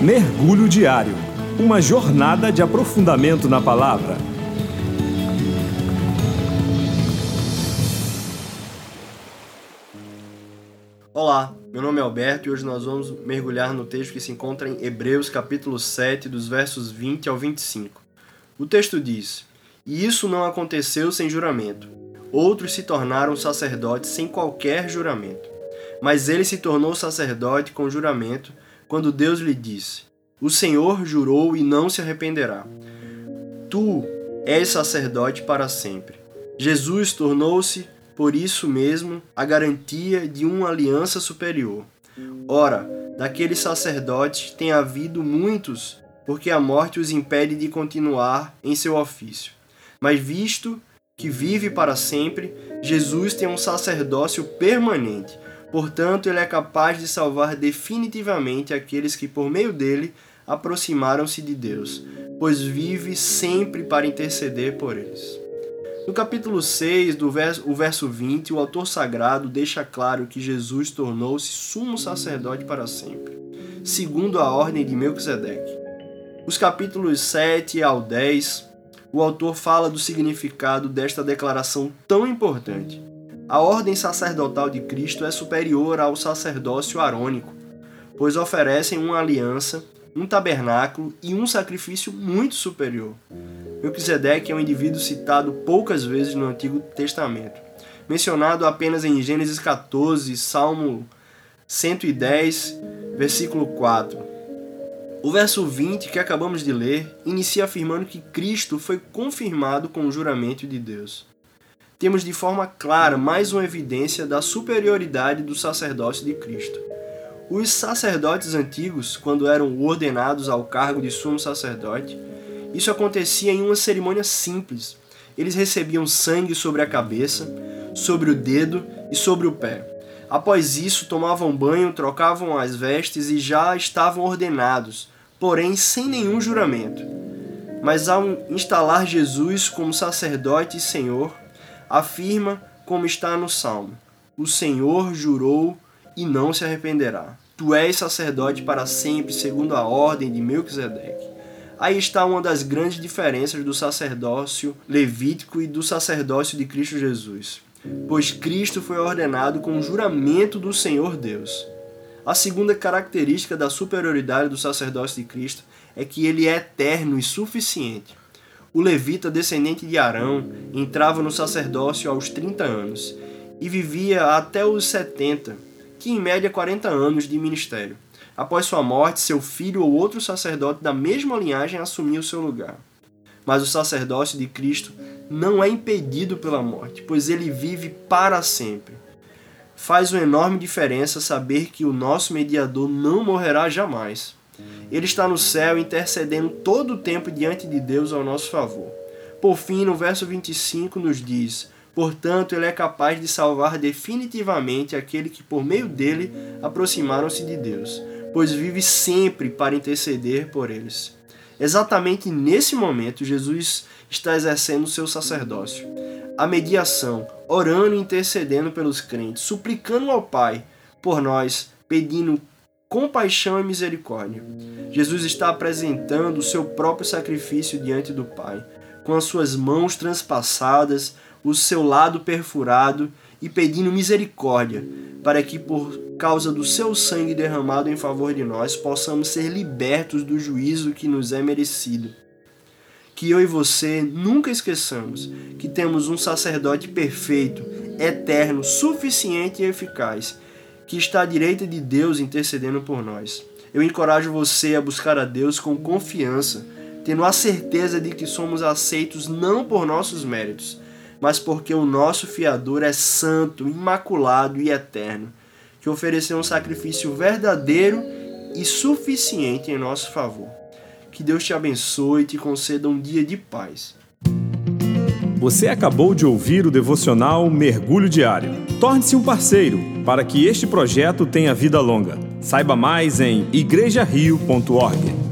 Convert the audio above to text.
Mergulho Diário Uma jornada de aprofundamento na palavra. Olá, meu nome é Alberto e hoje nós vamos mergulhar no texto que se encontra em Hebreus capítulo 7, dos versos 20 ao 25. O texto diz: E isso não aconteceu sem juramento. Outros se tornaram sacerdotes sem qualquer juramento. Mas ele se tornou sacerdote com juramento quando Deus lhe disse: O Senhor jurou e não se arrependerá. Tu és sacerdote para sempre. Jesus tornou-se, por isso mesmo, a garantia de uma aliança superior. Ora, daqueles sacerdotes tem havido muitos, porque a morte os impede de continuar em seu ofício. Mas visto que vive para sempre, Jesus tem um sacerdócio permanente Portanto, ele é capaz de salvar definitivamente aqueles que, por meio dele, aproximaram-se de Deus, pois vive sempre para interceder por eles. No capítulo 6, do verso, o verso 20, o autor sagrado deixa claro que Jesus tornou-se sumo sacerdote para sempre, segundo a ordem de Melquisedeque. Os capítulos 7 ao 10, o autor fala do significado desta declaração tão importante a ordem sacerdotal de Cristo é superior ao sacerdócio arônico, pois oferecem uma aliança, um tabernáculo e um sacrifício muito superior. Melquisedeque é um indivíduo citado poucas vezes no Antigo Testamento, mencionado apenas em Gênesis 14, Salmo 110, versículo 4. O verso 20 que acabamos de ler inicia afirmando que Cristo foi confirmado com o juramento de Deus temos de forma clara mais uma evidência da superioridade do sacerdócio de Cristo. Os sacerdotes antigos, quando eram ordenados ao cargo de sumo sacerdote, isso acontecia em uma cerimônia simples. Eles recebiam sangue sobre a cabeça, sobre o dedo e sobre o pé. Após isso, tomavam banho, trocavam as vestes e já estavam ordenados, porém sem nenhum juramento. Mas ao instalar Jesus como sacerdote e Senhor, afirma como está no Salmo: O Senhor jurou e não se arrependerá. Tu és sacerdote para sempre, segundo a ordem de Melquisedeque. Aí está uma das grandes diferenças do sacerdócio levítico e do sacerdócio de Cristo Jesus. Pois Cristo foi ordenado com o juramento do Senhor Deus. A segunda característica da superioridade do sacerdócio de Cristo é que ele é eterno e suficiente. O levita, descendente de Arão, entrava no sacerdócio aos 30 anos e vivia até os 70, que em média 40 anos de ministério. Após sua morte, seu filho ou outro sacerdote da mesma linhagem assumia o seu lugar. Mas o sacerdócio de Cristo não é impedido pela morte, pois ele vive para sempre. Faz uma enorme diferença saber que o nosso mediador não morrerá jamais. Ele está no céu intercedendo todo o tempo diante de Deus ao nosso favor. Por fim, no verso 25 nos diz: Portanto, ele é capaz de salvar definitivamente aquele que por meio dele aproximaram-se de Deus, pois vive sempre para interceder por eles. Exatamente nesse momento, Jesus está exercendo o seu sacerdócio, a mediação, orando e intercedendo pelos crentes, suplicando ao Pai por nós, pedindo compaixão e misericórdia. Jesus está apresentando o seu próprio sacrifício diante do Pai, com as suas mãos transpassadas, o seu lado perfurado e pedindo misericórdia, para que por causa do seu sangue derramado em favor de nós possamos ser libertos do juízo que nos é merecido. Que eu e você nunca esqueçamos que temos um sacerdote perfeito, eterno, suficiente e eficaz que está à direita de Deus intercedendo por nós. Eu encorajo você a buscar a Deus com confiança, tendo a certeza de que somos aceitos não por nossos méritos, mas porque o nosso fiador é santo, imaculado e eterno, que ofereceu um sacrifício verdadeiro e suficiente em nosso favor. Que Deus te abençoe e te conceda um dia de paz. Você acabou de ouvir o devocional Mergulho Diário. Torne-se um parceiro para que este projeto tenha vida longa. Saiba mais em igrejario.org.